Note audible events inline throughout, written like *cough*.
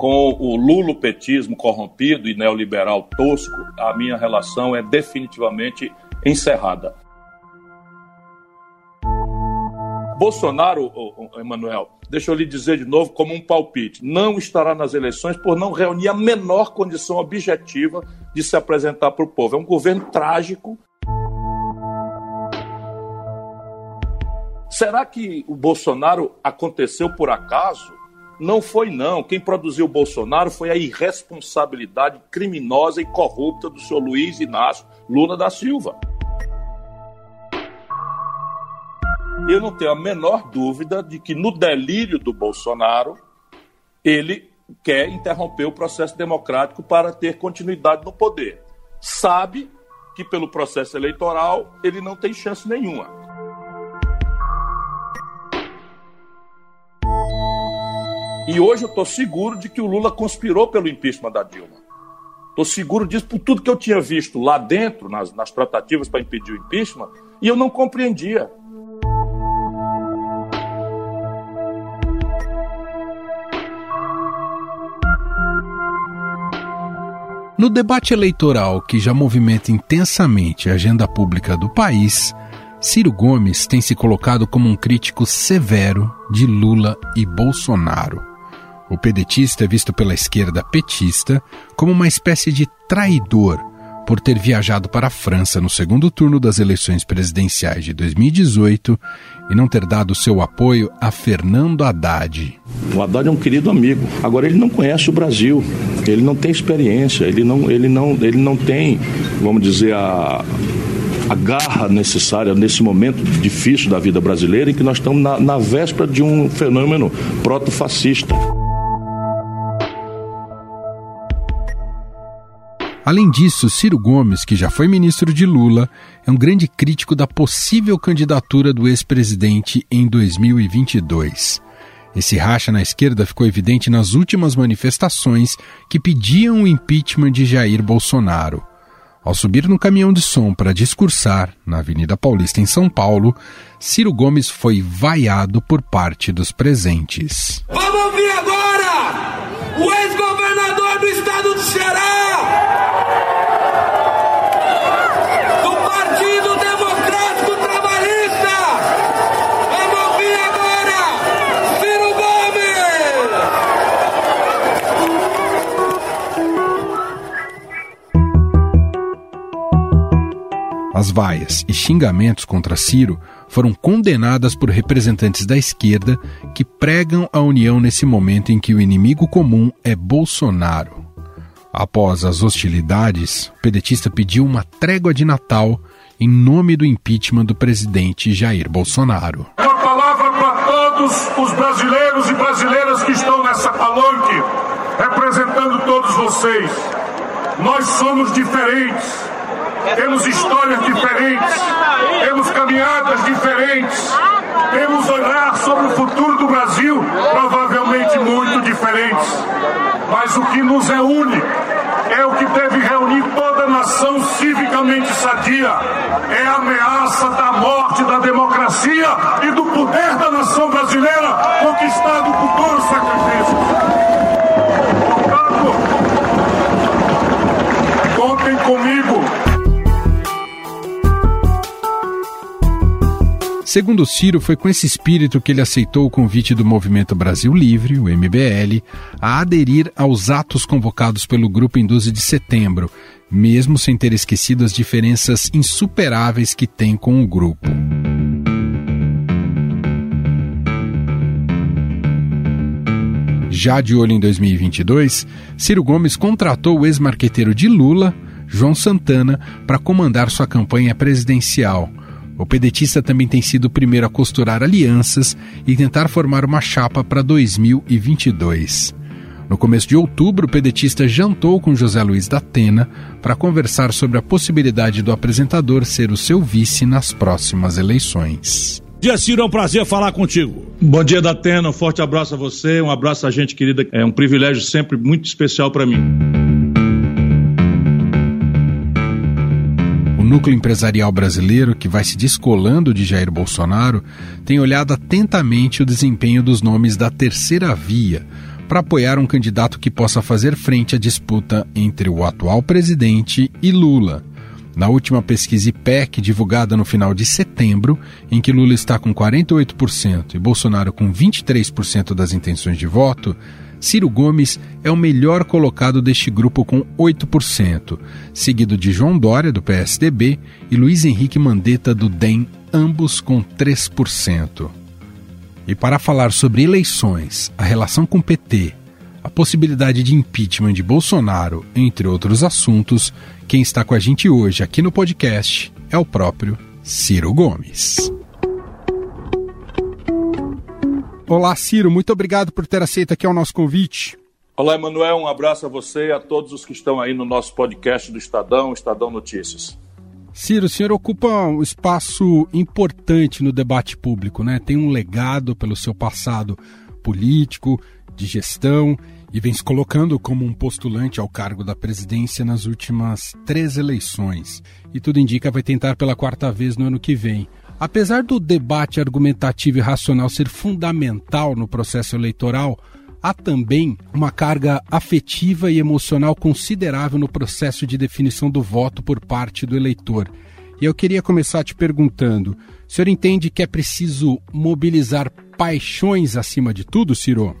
com o lulopetismo corrompido e neoliberal tosco, a minha relação é definitivamente encerrada. Bolsonaro, Emanuel, deixa eu lhe dizer de novo, como um palpite, não estará nas eleições por não reunir a menor condição objetiva de se apresentar para o povo. É um governo trágico. Será que o Bolsonaro aconteceu por acaso? Não foi, não. Quem produziu o Bolsonaro foi a irresponsabilidade criminosa e corrupta do senhor Luiz Inácio Lula da Silva. eu não tenho a menor dúvida de que no delírio do Bolsonaro, ele quer interromper o processo democrático para ter continuidade no poder. Sabe que pelo processo eleitoral ele não tem chance nenhuma. E hoje eu estou seguro de que o Lula conspirou pelo impeachment da Dilma. Estou seguro disso por tudo que eu tinha visto lá dentro, nas, nas tratativas para impedir o impeachment, e eu não compreendia. No debate eleitoral que já movimenta intensamente a agenda pública do país, Ciro Gomes tem se colocado como um crítico severo de Lula e Bolsonaro. O pedetista é visto pela esquerda petista como uma espécie de traidor por ter viajado para a França no segundo turno das eleições presidenciais de 2018 e não ter dado seu apoio a Fernando Haddad. O Haddad é um querido amigo. Agora ele não conhece o Brasil, ele não tem experiência, ele não, ele não, ele não tem, vamos dizer, a, a garra necessária nesse momento difícil da vida brasileira em que nós estamos na, na véspera de um fenômeno proto-fascista. Além disso, Ciro Gomes, que já foi ministro de Lula, é um grande crítico da possível candidatura do ex-presidente em 2022. Esse racha na esquerda ficou evidente nas últimas manifestações que pediam o impeachment de Jair Bolsonaro. Ao subir no caminhão de som para discursar na Avenida Paulista em São Paulo, Ciro Gomes foi vaiado por parte dos presentes. Vamos ouvir agora o ex-governador do estado do Ceará! As vaias e xingamentos contra Ciro foram condenadas por representantes da esquerda que pregam a união nesse momento em que o inimigo comum é Bolsonaro. Após as hostilidades, o pedetista pediu uma trégua de Natal em nome do impeachment do presidente Jair Bolsonaro. Uma palavra para todos os brasileiros e brasileiras que estão nessa palanque, representando todos vocês. Nós somos diferentes temos histórias diferentes, temos caminhadas diferentes, temos olhar sobre o futuro do Brasil provavelmente muito diferentes. Mas o que nos é único é o que deve reunir toda a nação civicamente sadia. É a ameaça da morte da democracia e do poder da nação brasileira conquistado por todos os sacrifícios. Segundo Ciro, foi com esse espírito que ele aceitou o convite do Movimento Brasil Livre, o MBL, a aderir aos atos convocados pelo grupo em 12 de setembro, mesmo sem ter esquecido as diferenças insuperáveis que tem com o grupo. Já de olho em 2022, Ciro Gomes contratou o ex-marqueteiro de Lula, João Santana, para comandar sua campanha presidencial o pedetista também tem sido o primeiro a costurar alianças e tentar formar uma chapa para 2022. No começo de outubro, o pedetista jantou com José Luiz da Atena para conversar sobre a possibilidade do apresentador ser o seu vice nas próximas eleições. Dia Ciro, é um prazer falar contigo. Bom dia, Datena. Um forte abraço a você, um abraço a gente querida. É um privilégio sempre muito especial para mim. Núcleo empresarial brasileiro, que vai se descolando de Jair Bolsonaro, tem olhado atentamente o desempenho dos nomes da terceira via, para apoiar um candidato que possa fazer frente à disputa entre o atual presidente e Lula. Na última pesquisa IPEC, divulgada no final de setembro, em que Lula está com 48% e Bolsonaro com 23% das intenções de voto, Ciro Gomes é o melhor colocado deste grupo com 8%, seguido de João Dória, do PSDB, e Luiz Henrique Mandetta, do DEM, ambos com 3%. E para falar sobre eleições, a relação com o PT, a possibilidade de impeachment de Bolsonaro, entre outros assuntos, quem está com a gente hoje aqui no podcast é o próprio Ciro Gomes. Olá, Ciro, muito obrigado por ter aceito aqui o nosso convite. Olá, Emanuel, um abraço a você e a todos os que estão aí no nosso podcast do Estadão, Estadão Notícias. Ciro, o senhor ocupa um espaço importante no debate público, né? Tem um legado pelo seu passado político, de gestão e vem se colocando como um postulante ao cargo da presidência nas últimas três eleições. E tudo indica vai tentar pela quarta vez no ano que vem. Apesar do debate argumentativo e racional ser fundamental no processo eleitoral, há também uma carga afetiva e emocional considerável no processo de definição do voto por parte do eleitor. E eu queria começar te perguntando: o senhor entende que é preciso mobilizar paixões acima de tudo, Ciro?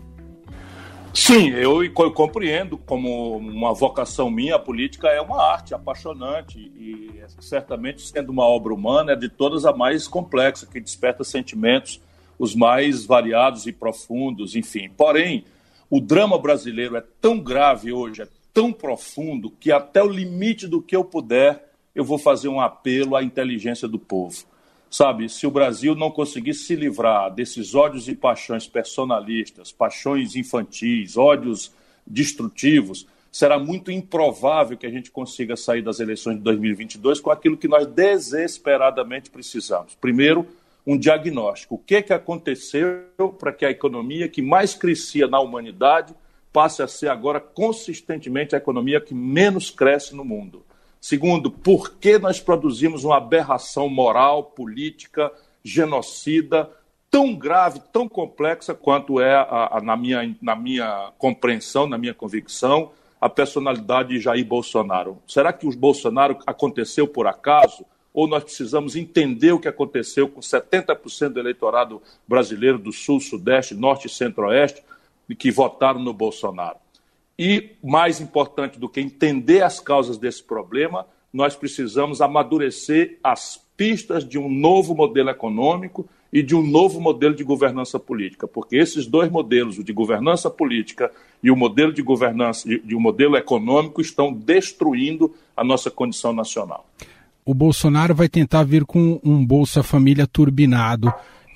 Sim, eu, eu, compreendo como uma vocação minha, a política é uma arte apaixonante e certamente sendo uma obra humana é de todas a mais complexa, que desperta sentimentos os mais variados e profundos, enfim. Porém, o drama brasileiro é tão grave hoje, é tão profundo, que até o limite do que eu puder, eu vou fazer um apelo à inteligência do povo. Sabe, se o Brasil não conseguir se livrar desses ódios e paixões personalistas, paixões infantis, ódios destrutivos, será muito improvável que a gente consiga sair das eleições de 2022 com aquilo que nós desesperadamente precisamos. Primeiro, um diagnóstico. O que, que aconteceu para que a economia que mais crescia na humanidade passe a ser agora consistentemente a economia que menos cresce no mundo? Segundo, por que nós produzimos uma aberração moral, política, genocida, tão grave, tão complexa quanto é, a, a, na, minha, na minha compreensão, na minha convicção, a personalidade de Jair Bolsonaro? Será que o Bolsonaro aconteceu por acaso? Ou nós precisamos entender o que aconteceu com 70% do eleitorado brasileiro do Sul, Sudeste, Norte e Centro-Oeste que votaram no Bolsonaro? E, mais importante do que entender as causas desse problema, nós precisamos amadurecer as pistas de um novo modelo econômico e de um novo modelo de governança política, porque esses dois modelos, o de governança política e o modelo de governança de um modelo econômico, estão destruindo a nossa condição nacional. O Bolsonaro vai tentar vir com um Bolsa Família turbinado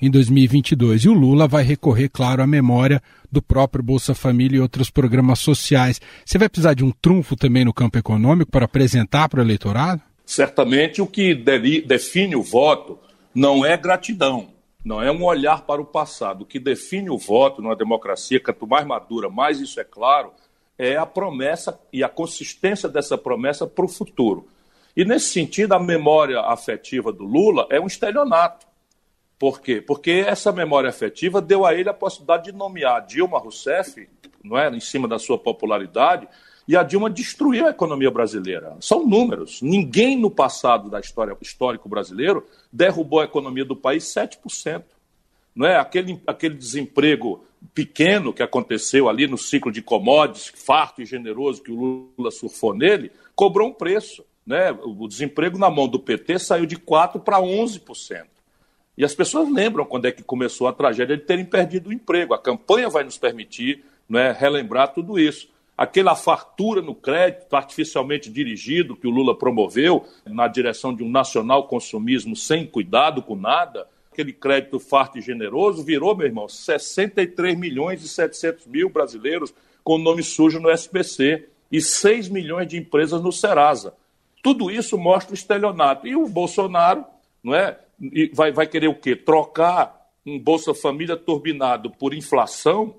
em 2022. E o Lula vai recorrer, claro, à memória do próprio Bolsa Família e outros programas sociais. Você vai precisar de um trunfo também no campo econômico para apresentar para o eleitorado? Certamente o que define o voto não é gratidão, não é um olhar para o passado. O que define o voto numa democracia, quanto mais madura, mais isso é claro, é a promessa e a consistência dessa promessa para o futuro. E nesse sentido, a memória afetiva do Lula é um estelionato. Por quê? Porque essa memória afetiva deu a ele a possibilidade de nomear Dilma Rousseff, não é, em cima da sua popularidade, e a Dilma destruiu a economia brasileira. São números. Ninguém no passado da história histórico brasileiro derrubou a economia do país 7%. Não é? aquele, aquele desemprego pequeno que aconteceu ali no ciclo de commodities, farto e generoso que o Lula surfou nele, cobrou um preço. Né? O desemprego na mão do PT saiu de 4% para 11%. E as pessoas lembram quando é que começou a tragédia de terem perdido o emprego. A campanha vai nos permitir né, relembrar tudo isso. Aquela fartura no crédito artificialmente dirigido que o Lula promoveu na direção de um nacional consumismo sem cuidado com nada, aquele crédito farto e generoso virou, meu irmão, 63 milhões e 700 mil brasileiros com nome sujo no SPC e 6 milhões de empresas no Serasa. Tudo isso mostra o estelionato. E o Bolsonaro, não é? E vai, vai querer o quê? Trocar um Bolsa Família turbinado por inflação?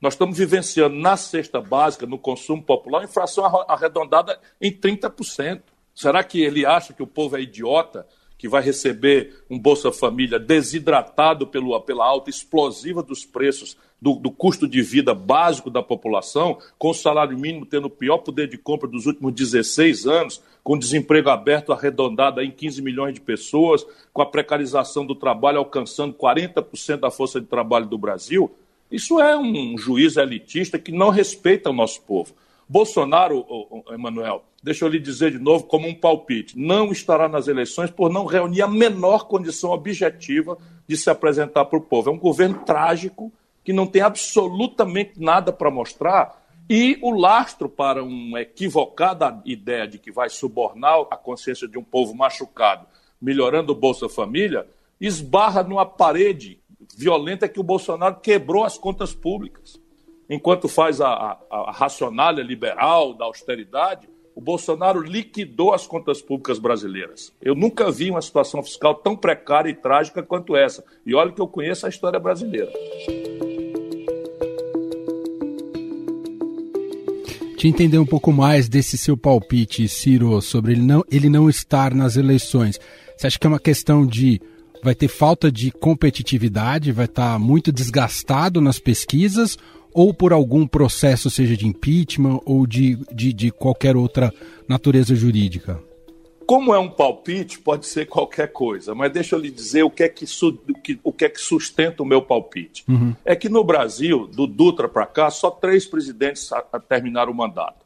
Nós estamos vivenciando na cesta básica, no consumo popular, inflação arredondada em 30%. Será que ele acha que o povo é idiota, que vai receber um Bolsa Família desidratado pelo, pela alta explosiva dos preços do, do, custo de vida básico da população, com o salário mínimo tendo o pior poder de compra dos últimos 16 anos, com desemprego aberto arredondado em 15 milhões de pessoas, com a precarização do trabalho alcançando 40% da força de trabalho do Brasil, isso é um juiz elitista que não respeita o nosso povo. Bolsonaro, Emanuel, deixa eu lhe dizer de novo, como um palpite, não estará nas eleições por não reunir a menor condição objetiva de se apresentar para o povo. É um governo trágico que não tem absolutamente nada para mostrar e o lastro para uma equivocada ideia de que vai subornar a consciência de um povo machucado, melhorando o Bolsa Família, esbarra numa parede violenta que o Bolsonaro quebrou as contas públicas. Enquanto faz a, a, a racionalha liberal da austeridade, o Bolsonaro liquidou as contas públicas brasileiras. Eu nunca vi uma situação fiscal tão precária e trágica quanto essa. E olha que eu conheço a história brasileira. Te entender um pouco mais desse seu palpite, Ciro, sobre ele não, ele não estar nas eleições. Você acha que é uma questão de vai ter falta de competitividade, vai estar muito desgastado nas pesquisas, ou por algum processo, seja de impeachment ou de, de, de qualquer outra natureza jurídica? Como é um palpite, pode ser qualquer coisa, mas deixa eu lhe dizer o que é que, su, o que, é que sustenta o meu palpite. Uhum. É que no Brasil, do Dutra para cá, só três presidentes a, a terminaram o mandato: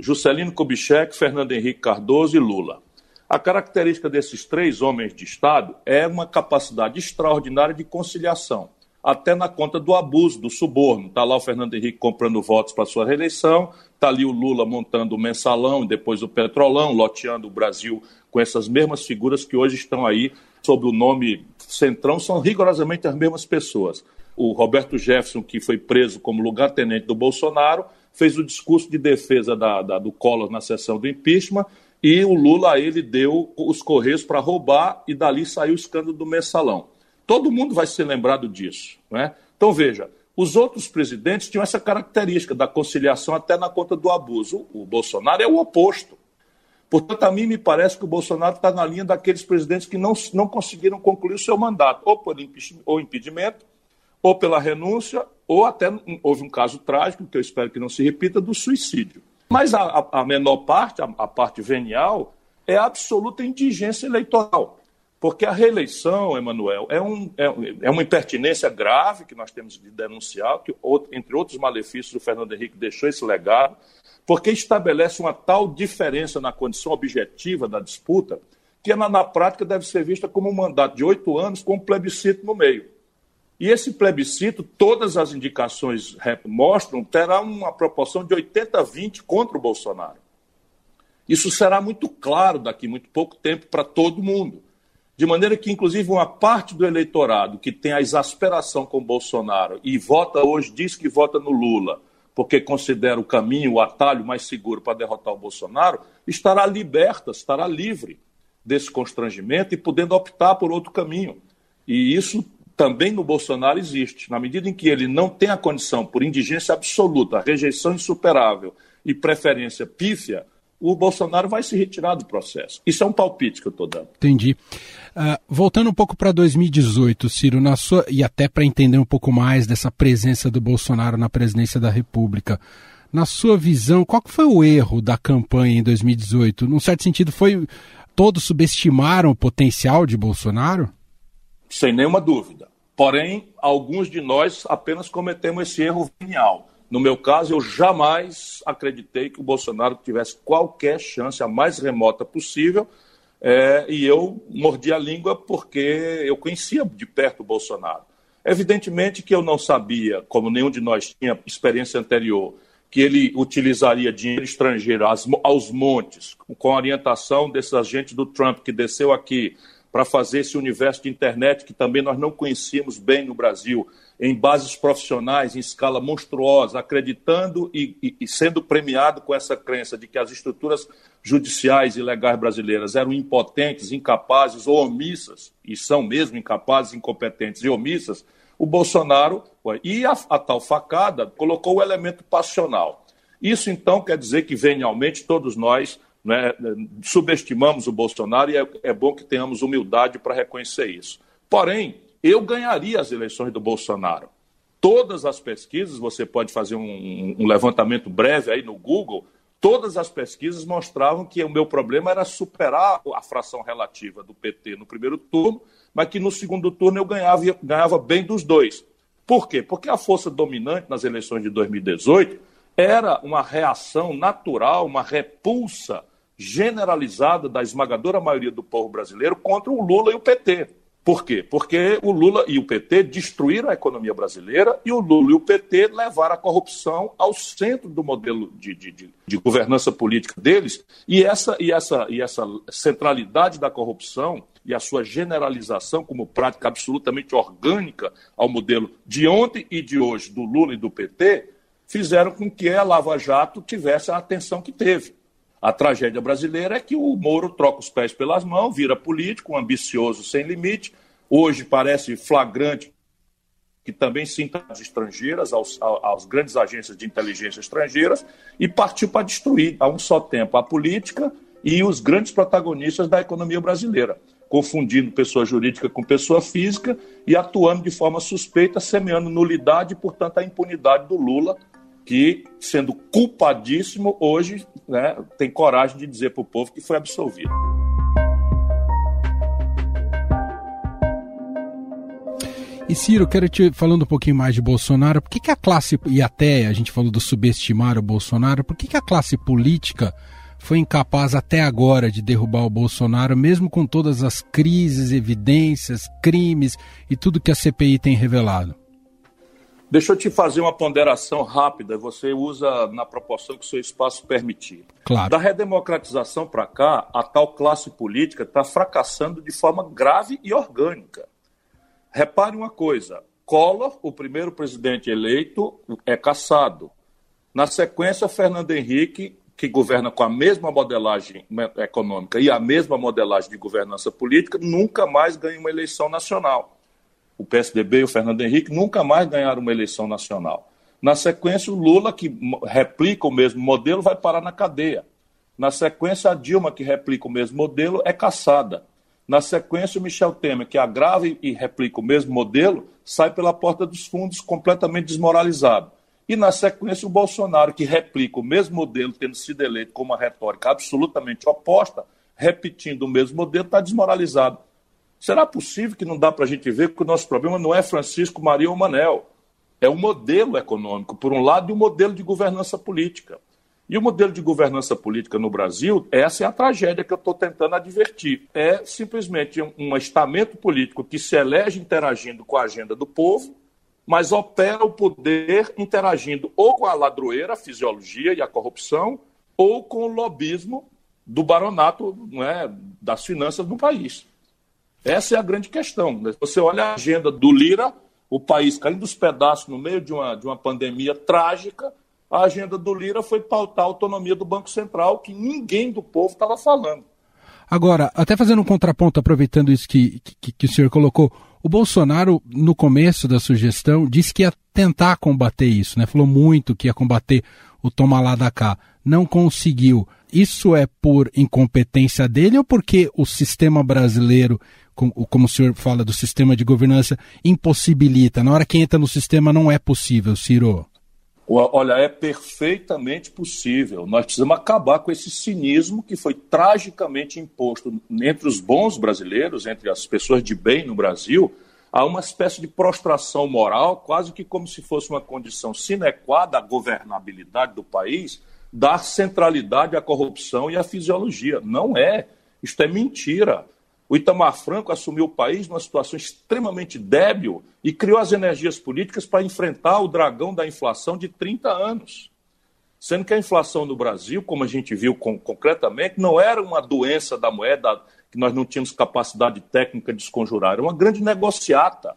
Juscelino Kubitschek, Fernando Henrique Cardoso e Lula. A característica desses três homens de Estado é uma capacidade extraordinária de conciliação até na conta do abuso, do suborno. Está lá o Fernando Henrique comprando votos para sua reeleição, está ali o Lula montando o mensalão e depois o petrolão, loteando o Brasil com essas mesmas figuras que hoje estão aí sob o nome Centrão, são rigorosamente as mesmas pessoas. O Roberto Jefferson, que foi preso como lugar-tenente do Bolsonaro, fez o discurso de defesa da, da, do Collor na sessão do impeachment e o Lula ele deu os correios para roubar e dali saiu o escândalo do mensalão. Todo mundo vai ser lembrado disso. Né? Então, veja, os outros presidentes tinham essa característica da conciliação até na conta do abuso. O Bolsonaro é o oposto. Portanto, a mim me parece que o Bolsonaro está na linha daqueles presidentes que não, não conseguiram concluir o seu mandato, ou por ou impedimento, ou pela renúncia, ou até houve um caso trágico, que eu espero que não se repita, do suicídio. Mas a, a menor parte, a, a parte venial, é a absoluta indigência eleitoral. Porque a reeleição, Emanuel, é, um, é, é, uma impertinência grave que nós temos de denunciar, que, entre outros malefícios, o Fernando Henrique deixou esse legado, porque estabelece uma tal diferença na condição objetiva da disputa, que na, na prática deve ser vista como um mandato de oito anos com um plebiscito no meio. E esse plebiscito, todas as indicações mostram, terá uma proporção de 80 a 20 contra o Bolsonaro. Isso será muito claro daqui muito pouco tempo para todo mundo. De maneira que, inclusive, uma parte do eleitorado que tem a exasperação com Bolsonaro e vota hoje, diz que vota no Lula, porque considera o caminho, o atalho mais seguro para derrotar o Bolsonaro, estará liberta, estará livre desse constrangimento e podendo optar por outro caminho. E isso também no Bolsonaro existe. Na medida em que ele não tem a condição, por indigência absoluta, rejeição insuperável e preferência pífia, o Bolsonaro vai se retirar do processo. Isso é um palpite que eu estou dando. Entendi. Uh, voltando um pouco para 2018, Ciro, na sua, e até para entender um pouco mais dessa presença do Bolsonaro na presidência da República, na sua visão, qual foi o erro da campanha em 2018? Num certo sentido, foi todos subestimaram o potencial de Bolsonaro? Sem nenhuma dúvida. Porém, alguns de nós apenas cometemos esse erro venial. No meu caso, eu jamais acreditei que o Bolsonaro tivesse qualquer chance, a mais remota possível, é, e eu mordi a língua porque eu conhecia de perto o Bolsonaro. Evidentemente que eu não sabia, como nenhum de nós tinha experiência anterior, que ele utilizaria dinheiro estrangeiro aos montes, com a orientação desses agentes do Trump que desceu aqui para fazer esse universo de internet que também nós não conhecíamos bem no Brasil, em bases profissionais em escala monstruosa, acreditando e, e, e, sendo premiado com essa crença de que as estruturas judiciais e legais brasileiras eram impotentes, incapazes ou omissas, e são mesmo incapazes, incompetentes e omissas, o Bolsonaro, e a, a tal facada, colocou o elemento passional. Isso então quer dizer que venialmente todos nós né, subestimamos o Bolsonaro e é, é bom que tenhamos humildade para reconhecer isso. Porém, eu ganharia as eleições do Bolsonaro. Todas as pesquisas, você pode fazer um, um levantamento breve aí no Google, todas as pesquisas mostravam que o meu problema era superar a fração relativa do PT no primeiro turno, mas que no segundo turno eu ganhava, ganhava bem dos dois. Por quê? Porque a força dominante nas eleições de 2018 era uma reação natural, uma repulsa generalizada da esmagadora maioria do povo brasileiro contra o Lula e o PT. Por quê? Porque o Lula e o PT destruíram a economia brasileira e o Lula e o PT levaram a corrupção ao centro do modelo de, de, de, governança política deles. E essa, e, essa, e essa centralidade da corrupção e a sua generalização como prática absolutamente orgânica ao modelo de ontem e de hoje do Lula e do PT fizeram com que a Lava Jato tivesse a atenção que teve. A tragédia brasileira é que o Moro troca os pés pelas mãos, vira político, um ambicioso sem limite. Hoje parece flagrante que também se às estrangeiras, aos, aos grandes agências de inteligência estrangeiras, e partiu para destruir a um só tempo a política e os grandes protagonistas da economia brasileira, confundindo pessoa jurídica com pessoa física e atuando de forma suspeita, semeando nulidade e, portanto, a impunidade do Lula que, sendo culpadíssimo, hoje né, tem coragem de dizer para o povo que foi absolvido. E Ciro, quero te falando um pouquinho mais de Bolsonaro. Por que, que a classe, e até a gente falou do subestimar o Bolsonaro, por que, que a classe política foi incapaz até agora de derrubar o Bolsonaro, mesmo com todas as crises, evidências, crimes e tudo que a CPI tem revelado? Deixa eu te fazer uma ponderação rápida, você usa na proporção que o seu espaço permitir. Claro. Da redemocratização para cá, a tal classe política está fracassando de forma grave e orgânica. Repare uma coisa: Collor, o primeiro presidente eleito, é caçado. Na sequência, Fernando Henrique, que governa com a mesma modelagem econômica e a mesma modelagem de governança política, nunca mais ganha uma eleição nacional o PSDB e o Fernando Henrique nunca mais ganharam uma eleição nacional. Na sequência, o Lula, que replica o mesmo modelo, vai parar na cadeia. Na sequência, a Dilma, que replica o mesmo modelo, é caçada. Na sequência, o Michel Temer, que agrava e replica o mesmo modelo, sai pela porta dos fundos completamente desmoralizado. E na sequência, o Bolsonaro, que replica o mesmo modelo, tendo sido eleito com uma retórica absolutamente oposta, repetindo o mesmo modelo, está desmoralizado. Será possível que não dá para a gente ver que o nosso problema não é Francisco Maria ou Manel? É o modelo econômico, por um lado, e o modelo de governança política. E o modelo de governança política no Brasil, essa é a tragédia que eu estou tentando advertir. É simplesmente um estamento político que se elege interagindo com a agenda do povo, mas opera o poder interagindo ou com a ladroeira, a fisiologia e a corrupção, ou com o lobismo do baronato é, das finanças do país. Essa é a grande questão. Né? Você olha a agenda do Lira, o país caindo dos pedaços no meio de uma, de uma pandemia trágica, a agenda do Lira foi pautar a autonomia do Banco Central, que ninguém do povo estava falando. Agora, até fazendo um contraponto, aproveitando isso que, que, que, o senhor colocou, o Bolsonaro, no começo da sugestão, disse que ia tentar combater isso, né? Falou muito que ia combater o toma lá da cá. Não conseguiu. Isso é por incompetência dele ou porque o sistema brasileiro como o senhor fala do sistema de governança, impossibilita. Na hora que entra no sistema não é possível, Ciro. Olha, é perfeitamente possível. Nós precisamos acabar com esse cinismo que foi tragicamente imposto entre os bons brasileiros, entre as pessoas de bem no Brasil, a uma espécie de prostração moral, quase que como se fosse uma condição sine qua da governabilidade do país, dar centralidade à corrupção e à fisiologia. Não é. Isto é mentira. O Itamar Franco assumiu o país numa situação extremamente débil e criou as energias políticas para enfrentar o dragão da inflação de 30 anos. Sendo que a inflação no Brasil, como a gente viu com, concretamente, não era uma doença da moeda que nós não tínhamos capacidade técnica de desconjurar, era uma grande negociata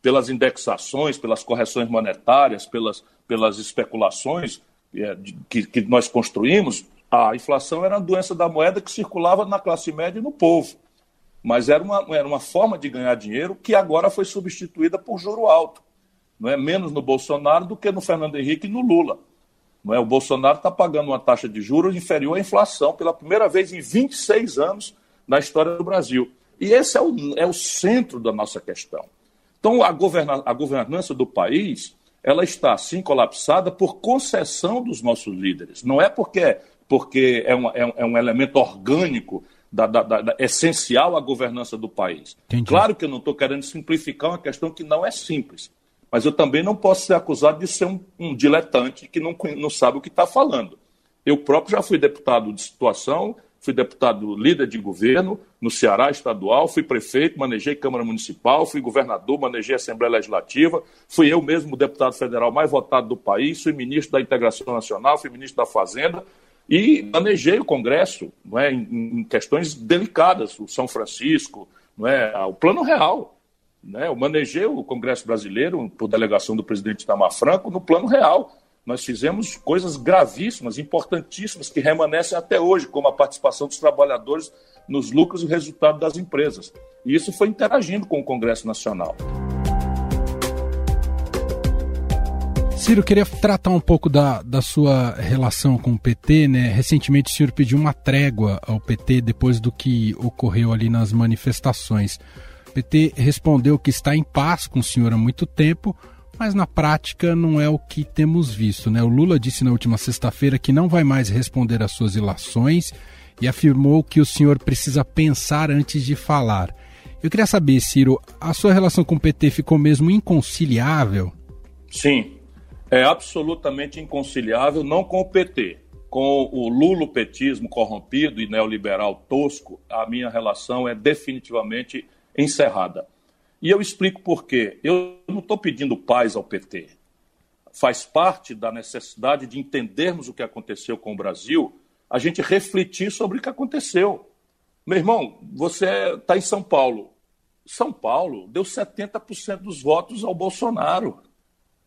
pelas indexações, pelas correções monetárias, pelas, pelas especulações é, de, que, que nós construímos. A inflação era uma doença da moeda que circulava na classe média e no povo mas era uma, era uma forma de ganhar dinheiro que agora foi substituída por juro alto. Não é menos no Bolsonaro do que no Fernando Henrique e no Lula. Não é? O Bolsonaro está pagando uma taxa de juros inferior à inflação pela primeira vez em 26 anos na história do Brasil. E esse é o, é o centro da nossa questão. Então, a, governa, a governança do país ela está, assim, colapsada por concessão dos nossos líderes. Não é porque, porque é, é, um, é um elemento orgânico da, da, da, essencial à governança do país. Entendi. Claro que eu não estou querendo simplificar uma questão que não é simples, mas eu também não posso ser acusado de ser um, um diletante que não, não sabe o que está falando. Eu próprio já fui deputado de situação, fui deputado líder de governo no Ceará estadual, fui prefeito, manejei Câmara Municipal, fui governador, manejei Assembleia Legislativa, fui eu mesmo o deputado federal mais votado do país, fui ministro da Integração Nacional, fui ministro da Fazenda, e manejei o Congresso não é, em, questões delicadas, o São Francisco, não é, o Plano Real. Né, eu manejei o Congresso Brasileiro, por delegação do presidente Itamar Franco, no Plano Real. Nós fizemos coisas gravíssimas, importantíssimas, que remanescem até hoje, como a participação dos trabalhadores nos lucros e resultados das empresas. E isso foi interagindo com o Congresso Nacional. Ciro, queria tratar um pouco da, da sua relação com o PT, né? Recentemente o senhor pediu uma trégua ao PT depois do que ocorreu ali nas manifestações. O PT respondeu que está em paz com o senhor há muito tempo, mas na prática não é o que temos visto, né? O Lula disse na última sexta-feira que não vai mais responder às suas ilações e afirmou que o senhor precisa pensar antes de falar. Eu queria saber, Ciro, a sua relação com o PT ficou mesmo inconciliável? Sim, é absolutamente inconciliável, não com o PT. Com o lulopetismo corrompido e neoliberal tosco, a minha relação é definitivamente encerrada. E eu explico por quê. Eu não estou pedindo paz ao PT. Faz parte da necessidade de entendermos o que aconteceu com o Brasil, a gente refletir sobre o que aconteceu. Meu irmão, você está em São Paulo. São Paulo deu 70% dos votos ao Bolsonaro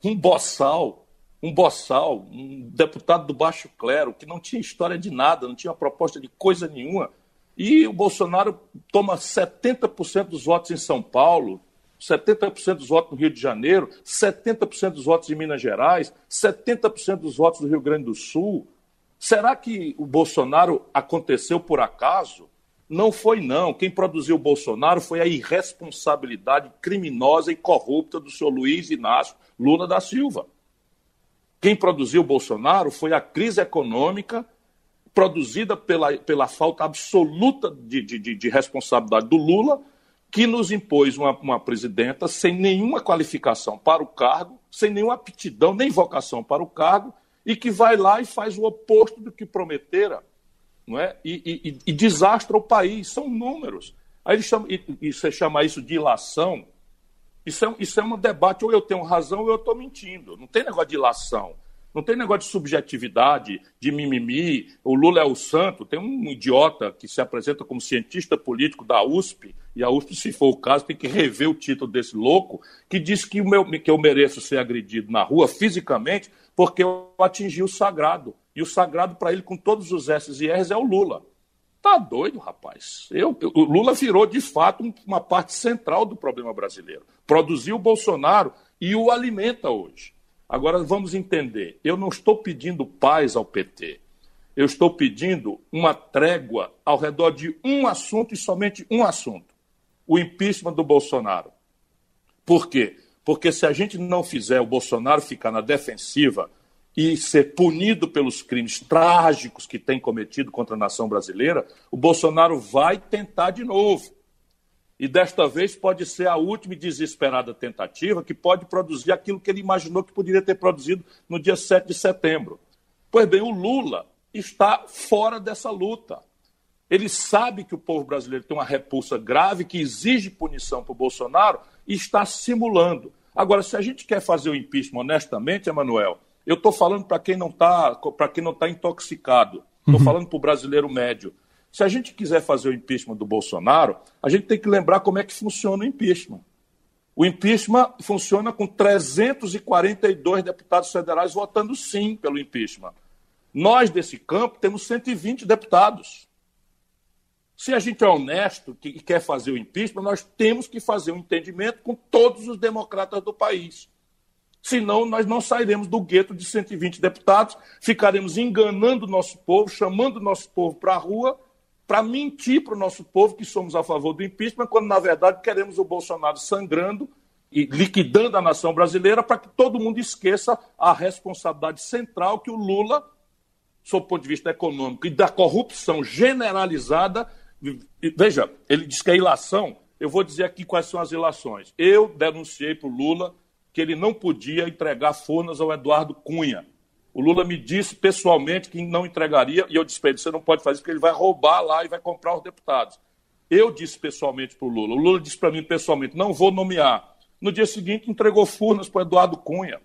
um boçal, um boçal, um deputado do baixo clero, que não tinha história de nada, não tinha proposta de coisa nenhuma. E o Bolsonaro toma 70% dos votos em São Paulo, 70% dos votos no Rio de Janeiro, 70% dos votos em Minas Gerais, 70% dos votos do Rio Grande do Sul. Será que o Bolsonaro aconteceu por acaso? Não foi, não. Quem produziu o Bolsonaro foi a irresponsabilidade criminosa e corrupta do senhor Luiz Inácio Lula da Silva. Quem produziu Bolsonaro foi a crise econômica produzida pela, pela falta absoluta de, de, de responsabilidade do Lula, que nos impôs uma, uma presidenta sem nenhuma qualificação para o cargo, sem nenhuma aptidão nem vocação para o cargo, e que vai lá e faz o oposto do que prometera não é? e, e, e desastra o país. São números. Aí chama, e, e você chama isso de ilação. Isso é, isso é um debate, ou eu tenho razão ou eu estou mentindo. Não tem negócio de ilação. Não tem negócio de subjetividade, de mimimi. O Lula é o santo. Tem um idiota que se apresenta como cientista político da USP, e a USP, se for o caso, tem que rever o título desse louco, que diz que, meu, que eu mereço ser agredido na rua fisicamente porque eu atingi o sagrado. E o sagrado para ele, com todos os S's e R's, é o Lula. Tá doido, rapaz. Eu, o Lula virou, de fato, uma parte central do problema brasileiro. Produziu o Bolsonaro e o alimenta hoje. Agora vamos entender. Eu não estou pedindo paz ao PT. Eu estou pedindo uma trégua ao redor de um assunto e somente um assunto: o impeachment do Bolsonaro. Por quê? Porque se a gente não fizer o Bolsonaro ficar na defensiva e ser punido pelos crimes trágicos que tem cometido contra a nação brasileira, o Bolsonaro vai tentar de novo. E desta vez pode ser a última e desesperada tentativa que pode produzir aquilo que ele imaginou que poderia ter produzido no dia 7 de setembro. Pois bem, o Lula está fora dessa luta. Ele sabe que o povo brasileiro tem uma repulsa grave que exige punição para o Bolsonaro e está simulando. Agora, se a gente quer fazer o impeachment honestamente, Emanuel, eu estou falando para quem não está para quem não está intoxicado. Estou uhum. falando para o brasileiro médio. Se a gente quiser fazer o impeachment do Bolsonaro, a gente tem que lembrar como é que funciona o impeachment. O impeachment funciona com 342 deputados federais votando sim pelo impeachment. Nós, desse campo, temos 120 deputados. Se a gente é honesto e quer fazer o impeachment, nós temos que fazer um entendimento com todos os democratas do país. Senão, nós não sairemos do gueto de 120 deputados, ficaremos enganando o nosso povo, chamando o nosso povo para a rua, para mentir para o nosso povo que somos a favor do impeachment, quando, na verdade, queremos o Bolsonaro sangrando e liquidando a nação brasileira para que todo mundo esqueça a responsabilidade central que o Lula, sob o ponto de vista econômico e da corrupção generalizada, veja, ele diz que a ilação, eu vou dizer aqui quais são as ilações. Eu denunciei para o Lula que ele não podia entregar Furnas ao Eduardo Cunha. O Lula me disse pessoalmente que não entregaria, e eu disse para ele: você não pode fazer isso, porque ele vai roubar lá e vai comprar os deputados. Eu disse pessoalmente para o Lula. O Lula disse para mim pessoalmente: não vou nomear. No dia seguinte, entregou Furnas para Eduardo Cunha.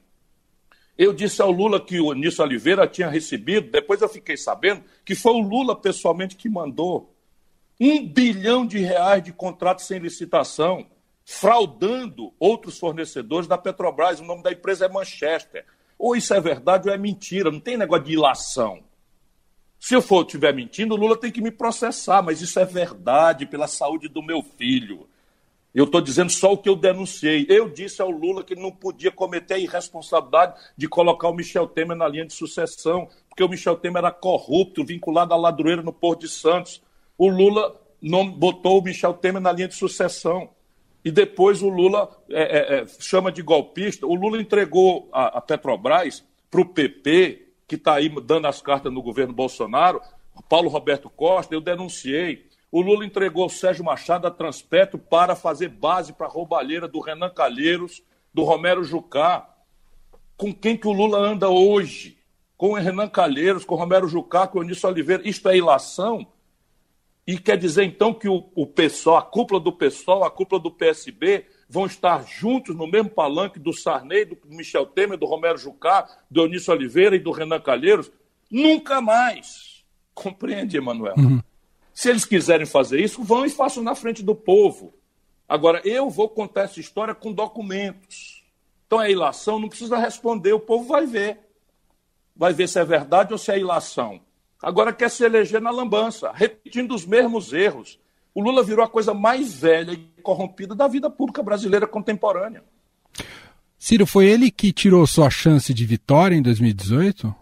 Eu disse ao Lula que o Anísio Oliveira tinha recebido, depois eu fiquei sabendo que foi o Lula pessoalmente que mandou um bilhão de reais de contratos sem licitação fraudando outros fornecedores da Petrobras. O nome da empresa é Manchester. Ou isso é verdade ou é mentira. Não tem negócio de ilação. Se eu for estiver mentindo, o Lula tem que me processar, mas isso é verdade pela saúde do meu filho. Eu estou dizendo só o que eu denunciei. Eu disse ao Lula que não podia cometer a irresponsabilidade de colocar o Michel Temer na linha de sucessão, porque o Michel Temer era corrupto, vinculado à ladroeira no Porto de Santos. O Lula não botou o Michel Temer na linha de sucessão e depois o Lula é, é, é, chama de golpista. O Lula entregou a, a Petrobras para o PP, que está aí dando as cartas no governo Bolsonaro, Paulo Roberto Costa, eu denunciei. O Lula entregou o Sérgio Machado a Transpetro para fazer base para a roubalheira do Renan Calheiros, do Romero Jucá. Com quem que o Lula anda hoje? Com o Renan Calheiros, com o Romero Jucá, com o Eunício Oliveira. Isto é ilação? E quer dizer, então, que o, o PSOL, a cúpula do PSOL, a cúpula do PSB, vão estar juntos no mesmo palanque do Sarney, do Michel Temer, do Romero Jucá, do Eunício Oliveira e do Renan Calheiros? Nunca mais. Compreende, Emanuel? Uhum. Se eles quiserem fazer isso, vão e façam na frente do povo. Agora, eu vou contar essa história com documentos. Então, é ilação, não precisa responder, o povo vai ver. Vai ver se é verdade ou se é ilação. Agora quer se eleger na lambança, repetindo os mesmos erros. O Lula virou a coisa mais velha e corrompida da vida pública brasileira contemporânea. Ciro, foi ele que tirou sua chance de vitória em 2018?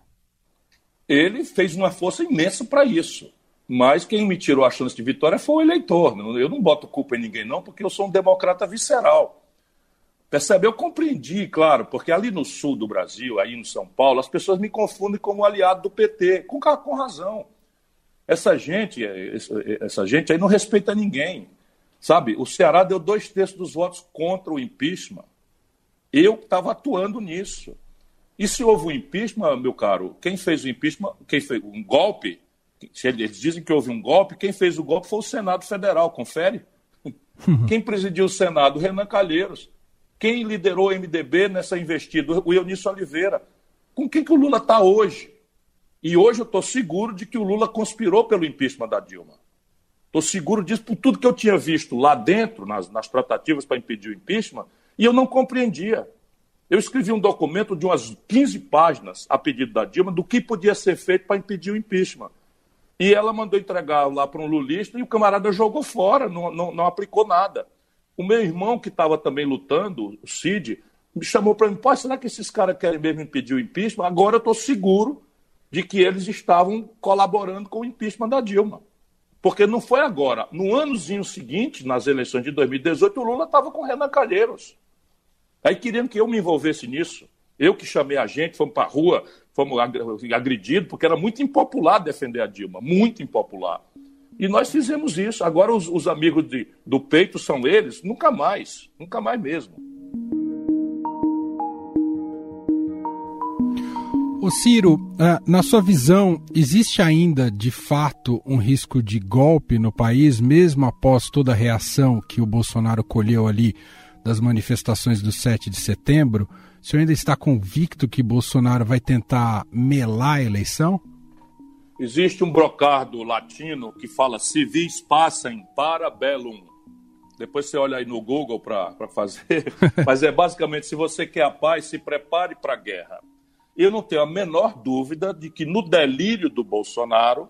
Ele fez uma força imensa para isso. Mas quem me tirou a chance de vitória foi o eleitor. Eu não boto culpa em ninguém, não, porque eu sou um democrata visceral. Percebe? Eu compreendi, claro, porque ali no sul do Brasil, aí no São Paulo, as pessoas me confundem como aliado do PT, com, com razão. Essa gente, essa gente aí não respeita ninguém. Sabe? O Ceará deu dois terços dos votos contra o impeachment. Eu estava atuando nisso. E se houve um impeachment, meu caro, quem fez o impeachment, quem fez um golpe, se eles dizem que houve um golpe, quem fez o golpe foi o Senado Federal, confere? *laughs* Quem presidiu o Senado? Renan Calheiros. Quem liderou o MDB nessa investida? O Eunício Oliveira. Com quem que o Lula está hoje? E hoje eu estou seguro de que o Lula conspirou pelo impeachment da Dilma. Estou seguro disso por tudo que eu tinha visto lá dentro, nas, nas tratativas para impedir o impeachment, e eu não compreendia. Eu escrevi um documento de umas 15 páginas a pedido da Dilma do que podia ser feito para impedir o impeachment. E ela mandou entregar lá para um lulista e o camarada jogou fora, não, não, não aplicou nada. O meu irmão, que estava também lutando, o Cid, me chamou para mim: Pô, será que esses caras querem mesmo impedir o impeachment? Agora eu estou seguro de que eles estavam colaborando com o impeachment da Dilma. Porque não foi agora. No anozinho seguinte, nas eleições de 2018, o Lula estava com o Renan Calheiros. Aí queriam que eu me envolvesse nisso. Eu que chamei a gente, fomos para a rua, fomos agredidos, porque era muito impopular defender a Dilma, muito impopular. E nós fizemos isso. Agora os, os amigos de, do peito são eles? Nunca mais. Nunca mais mesmo. Ô Ciro, ah, na sua visão, existe ainda de fato um risco de golpe no país, mesmo após toda a reação que o Bolsonaro colheu ali das manifestações do 7 de setembro? O senhor ainda está convicto que Bolsonaro vai tentar melar a eleição? Existe um brocardo latino que fala civis passem para bellum. Depois você olha aí no Google para fazer. *laughs* Mas é basicamente: se você quer a paz, se prepare para a guerra. Eu não tenho a menor dúvida de que no delírio do Bolsonaro,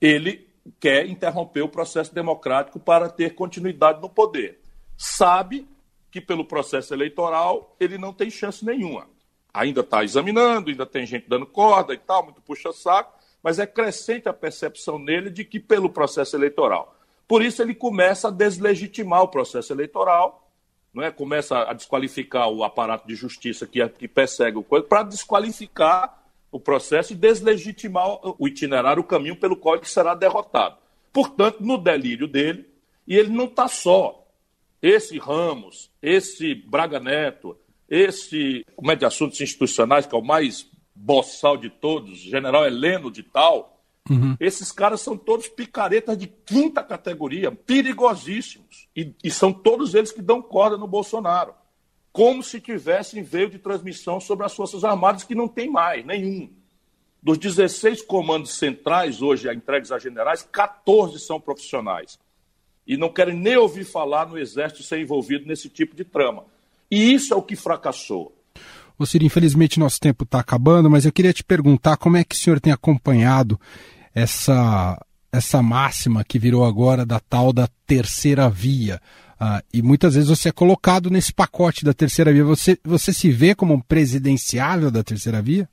ele quer interromper o processo democrático para ter continuidade no poder. Sabe que pelo processo eleitoral ele não tem chance nenhuma. Ainda está examinando, ainda tem gente dando corda e tal, muito puxa-saco, mas é crescente a percepção nele de que pelo processo eleitoral. Por isso ele começa a deslegitimar o processo eleitoral, não é? começa a desqualificar o aparato de justiça que, que persegue o coisa, para desqualificar o processo e deslegitimar o itinerário, o caminho pelo qual ele será derrotado. Portanto, no delírio dele, e ele não está só. Esse Ramos, esse Braga Neto, esse, como é de assuntos institucionais, que é o mais boçal de todos, general Heleno de tal, uhum. esses caras são todos picaretas de quinta categoria, perigosíssimos. E, e são todos eles que dão corda no Bolsonaro. Como se tivessem veio de transmissão sobre as Forças Armadas, que não tem mais, nenhum. Dos 16 comandos centrais hoje entregues a generais, 14 são profissionais. E não querem nem ouvir falar no Exército ser envolvido nesse tipo de trama. E isso é o que fracassou. Ô Ciro, infelizmente nosso tempo está acabando, mas eu queria te perguntar como é que o senhor tem acompanhado essa, essa máxima que virou agora da tal da terceira via. Ah, e muitas vezes você é colocado nesse pacote da terceira via. Você, você se vê como um presidenciável da terceira via?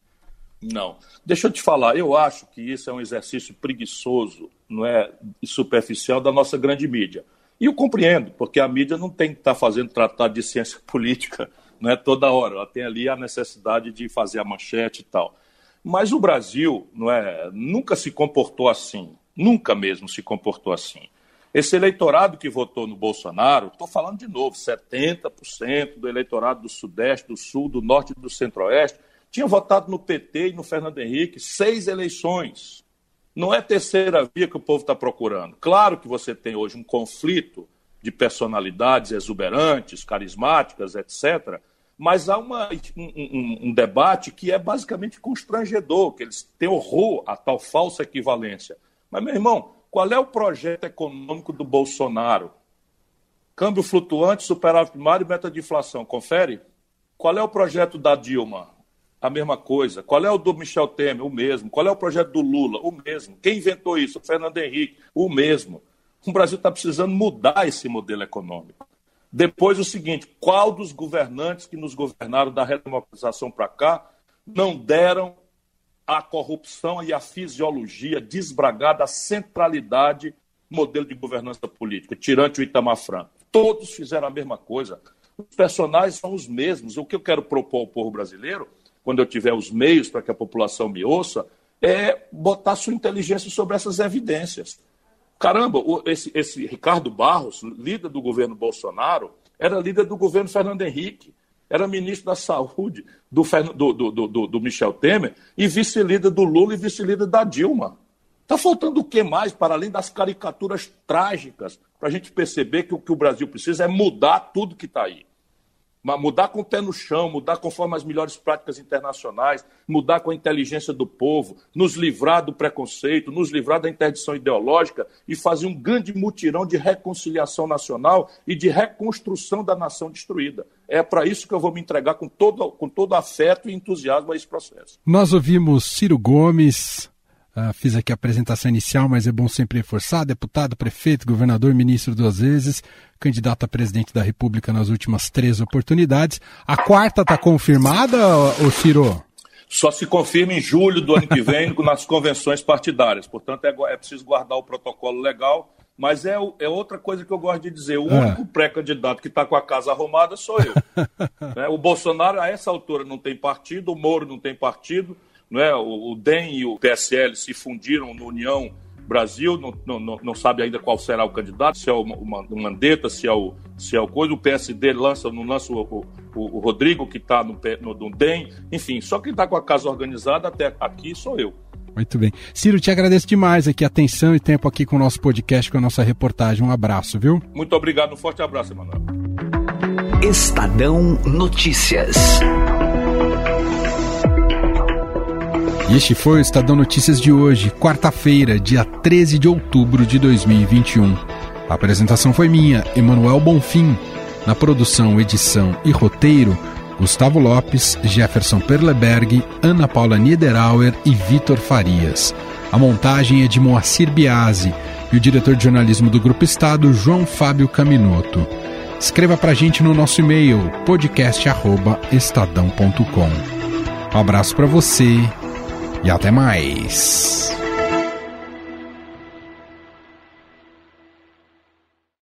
Não. Deixa eu te falar, eu acho que isso é um exercício preguiçoso não é, superficial da nossa grande mídia. E eu compreendo, porque a mídia não tem que estar fazendo tratado de ciência *laughs* política não é toda hora, ela tem ali a necessidade de fazer a manchete e tal. Mas o Brasil não é, nunca se comportou assim, nunca mesmo se comportou assim. Esse eleitorado que votou no Bolsonaro, estou falando de novo, 70% do eleitorado do Sudeste, do Sul, do Norte e do Centro-Oeste, tinha votado no PT e no Fernando Henrique seis eleições. Não é terceira via que o povo está procurando. Claro que você tem hoje um conflito de personalidades exuberantes, carismáticas, etc. Mas há uma, um, um, um, debate que é basicamente constrangedor, que eles têm horror a tal falsa equivalência. Mas, meu irmão, qual é o projeto econômico do Bolsonaro? Câmbio flutuante, superávit primário e meta de inflação. Confere? Qual é o projeto da Dilma? a mesma coisa. Qual é o do Michel Temer? O mesmo. Qual é o projeto do Lula? O mesmo. Quem inventou isso? O Fernando Henrique? O mesmo. O Brasil está precisando mudar esse modelo econômico. Depois, o seguinte: qual dos governantes que nos governaram da redemocratização para cá não deram a corrupção e a fisiologia desbragada, a centralidade modelo de governança política, tirante o Itamar Franco? Todos fizeram a mesma coisa. Os personagens são os mesmos. O que eu quero propor ao povo brasileiro quando eu tiver os meios para que a população me ouça, é botar sua inteligência sobre essas evidências. Caramba, esse, esse Ricardo Barros, líder do governo Bolsonaro, era líder do governo Fernando Henrique, era ministro da Saúde do, do, do, do, Michel Temer e vice-líder do Lula e vice-líder da Dilma. Está faltando o que mais, para além das caricaturas trágicas, para a gente perceber que o que o Brasil precisa é mudar tudo que está aí mudar com o pé no chão, mudar conforme as melhores práticas internacionais, mudar com a inteligência do povo, nos livrar do preconceito, nos livrar da interdição ideológica e fazer um grande mutirão de reconciliação nacional e de reconstrução da nação destruída. É para isso que eu vou me entregar com todo, com todo afeto e entusiasmo a esse processo. Nós ouvimos Ciro Gomes, Uh, fiz aqui a apresentação inicial, mas é bom sempre reforçar: deputado, prefeito, governador, ministro duas vezes, candidato a presidente da República nas últimas três oportunidades. A quarta está confirmada, ô Ciro? Só se confirma em julho do ano que vem *laughs* nas convenções partidárias. Portanto, é, é preciso guardar o protocolo legal. Mas é, é, outra coisa que eu gosto de dizer: o é. único pré-candidato que está com a casa arrumada sou eu. *laughs* né? O Bolsonaro, a essa altura, não tem partido, o Moro não tem partido não é? o, o DEM e o PSL se fundiram no União Brasil, não, não, não sabe ainda qual será o candidato, se é o, o Mandetta, se é o, se é o coisa, o PSD lança, não lança o, o, o Rodrigo, que está no, no, no DEM, enfim, só quem está com a casa organizada até aqui sou eu. Muito bem. Ciro, te agradeço demais aqui a atenção e tempo aqui com o nosso podcast, com a nossa reportagem. Um abraço, viu? Muito obrigado, um forte abraço, Emanuel. Estadão Notícias. E este foi o Estadão Notícias de hoje, quarta-feira, dia 13 de outubro de 2021. A apresentação foi minha, Emanuel Bonfim. Na produção, edição e roteiro, Gustavo Lopes, Jefferson Perleberg, Ana Paula Niederauer e Vitor Farias. A montagem é de Moacir Biasi e o diretor de jornalismo do Grupo Estado, João Fábio Caminoto. Escreva pra gente no nosso e-mail podcast@estadão.com. Um abraço para você e até mais.